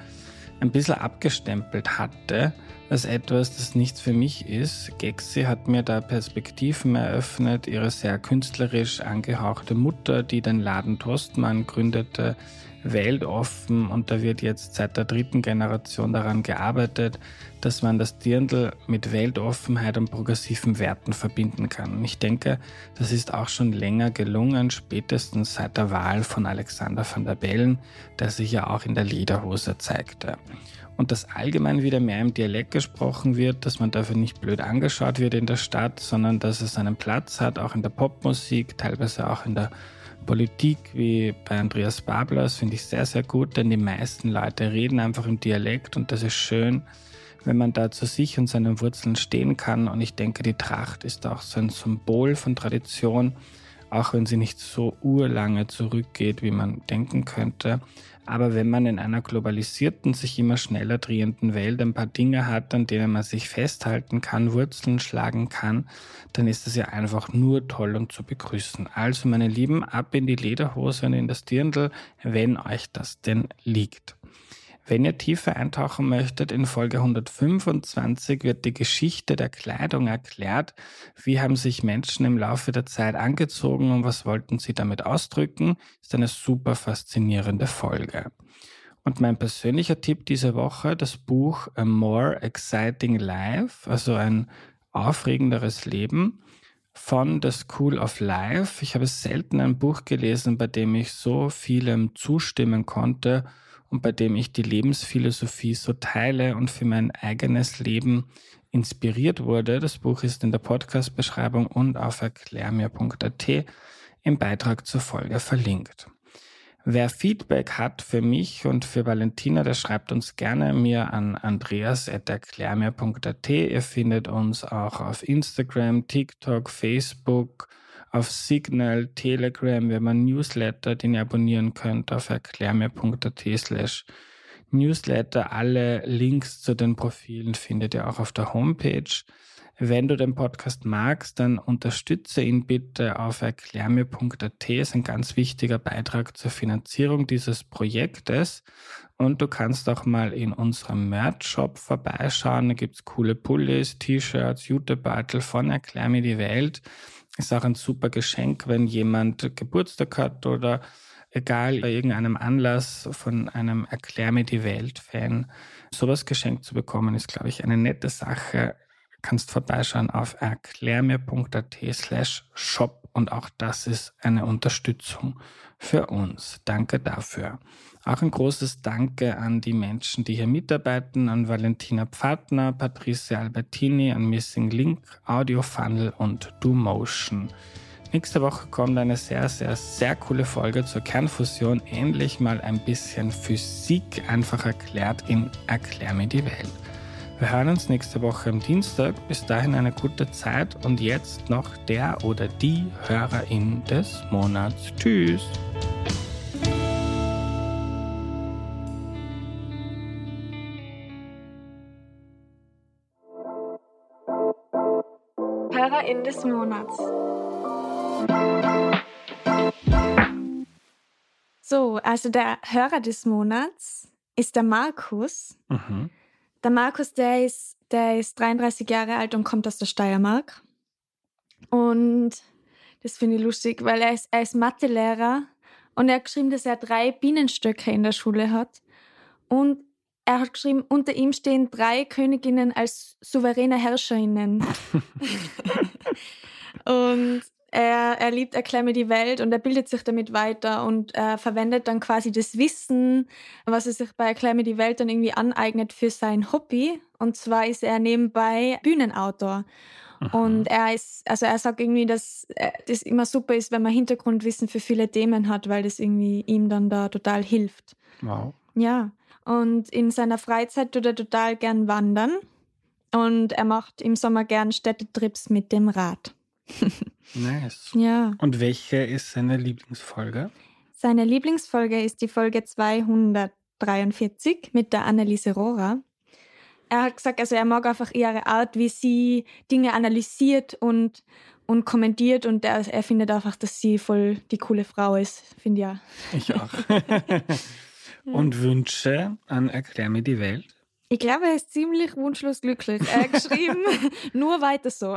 ein bisschen abgestempelt hatte als etwas, das nichts für mich ist. Gexi hat mir da Perspektiven eröffnet. Ihre sehr künstlerisch angehauchte Mutter, die den Laden Tostmann gründete, weltoffen und da wird jetzt seit der dritten Generation daran gearbeitet, dass man das Dirndl mit Weltoffenheit und progressiven Werten verbinden kann. Und ich denke, das ist auch schon länger gelungen, spätestens seit der Wahl von Alexander van der Bellen, der sich ja auch in der Lederhose zeigte. Und dass allgemein wieder mehr im Dialekt gesprochen wird, dass man dafür nicht blöd angeschaut wird in der Stadt, sondern dass es einen Platz hat, auch in der Popmusik, teilweise auch in der Politik wie bei Andreas Babler, finde ich sehr, sehr gut, denn die meisten Leute reden einfach im Dialekt und das ist schön, wenn man da zu sich und seinen Wurzeln stehen kann. Und ich denke, die Tracht ist auch so ein Symbol von Tradition, auch wenn sie nicht so urlange zurückgeht, wie man denken könnte. Aber wenn man in einer globalisierten, sich immer schneller drehenden Welt ein paar Dinge hat, an denen man sich festhalten kann, Wurzeln schlagen kann, dann ist das ja einfach nur toll und zu begrüßen. Also meine Lieben, ab in die Lederhose und in das Dirndl, wenn euch das denn liegt. Wenn ihr tiefer eintauchen möchtet, in Folge 125 wird die Geschichte der Kleidung erklärt. Wie haben sich Menschen im Laufe der Zeit angezogen und was wollten sie damit ausdrücken? Ist eine super faszinierende Folge. Und mein persönlicher Tipp diese Woche, das Buch A More Exciting Life, also ein aufregenderes Leben von The School of Life. Ich habe selten ein Buch gelesen, bei dem ich so vielem zustimmen konnte und bei dem ich die Lebensphilosophie so teile und für mein eigenes Leben inspiriert wurde. Das Buch ist in der Podcast-Beschreibung und auf erklärmir.at im Beitrag zur Folge verlinkt. Wer Feedback hat für mich und für Valentina, der schreibt uns gerne mir an andreas.erklärmir.at. Ihr findet uns auch auf Instagram, TikTok, Facebook, auf Signal, Telegram, haben einen Newsletter, den ihr abonnieren könnt auf erklärmir.at slash Newsletter. Alle Links zu den Profilen findet ihr auch auf der Homepage. Wenn du den Podcast magst, dann unterstütze ihn bitte auf erklärmir.at. ist ein ganz wichtiger Beitrag zur Finanzierung dieses Projektes. Und du kannst auch mal in unserem Merch-Shop vorbeischauen. Da gibt es coole Pullis, T-Shirts, Jutebeutel von Erklär mir die Welt. Ist auch ein super Geschenk, wenn jemand Geburtstag hat oder egal, bei irgendeinem Anlass von einem Erklär mir die Welt-Fan sowas geschenkt zu bekommen, ist, glaube ich, eine nette Sache. Kannst vorbeischauen auf erklärmir.at slash shop und auch das ist eine Unterstützung für uns. Danke dafür. Auch ein großes Danke an die Menschen, die hier mitarbeiten, an Valentina Pfadner, Patricia Albertini, an Missing Link, Audio Funnel und DoMotion. Nächste Woche kommt eine sehr, sehr, sehr coole Folge zur Kernfusion. Endlich mal ein bisschen Physik einfach erklärt in Erklär mir die Welt. Wir hören uns nächste Woche am Dienstag. Bis dahin eine gute Zeit und jetzt noch der oder die Hörerin des Monats. Tschüss! Hörerin des Monats. So, also der Hörer des Monats ist der Markus. Mhm. Der Markus, der ist, der ist 33 Jahre alt und kommt aus der Steiermark. Und das finde ich lustig, weil er ist, er ist Mathelehrer und er hat geschrieben, dass er drei Bienenstöcke in der Schule hat. Und er hat geschrieben, unter ihm stehen drei Königinnen als souveräne Herrscherinnen. und er, er liebt Erklär mir die Welt und er bildet sich damit weiter und er verwendet dann quasi das Wissen, was er sich bei Erklär mir die Welt dann irgendwie aneignet für sein Hobby. Und zwar ist er nebenbei Bühnenautor. Und er ist, also er sagt irgendwie, dass äh, das immer super ist, wenn man Hintergrundwissen für viele Themen hat, weil das irgendwie ihm dann da total hilft. Wow. Ja. Und in seiner Freizeit tut er total gern wandern. Und er macht im Sommer gern Städtetrips mit dem Rad. nice. Ja. Und welche ist seine Lieblingsfolge? Seine Lieblingsfolge ist die Folge 243 mit der Anneliese Rohrer. Er hat gesagt, also er mag einfach ihre Art, wie sie Dinge analysiert und, und kommentiert und er, er findet einfach, dass sie voll die coole Frau ist, finde ja. Ich auch. und Wünsche an Erklär mir die Welt? Ich glaube, er ist ziemlich wunschlos glücklich. Äh, geschrieben, nur weiter so.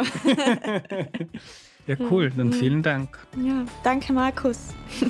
ja, cool. Hm. Dann vielen Dank. Ja, danke, Markus.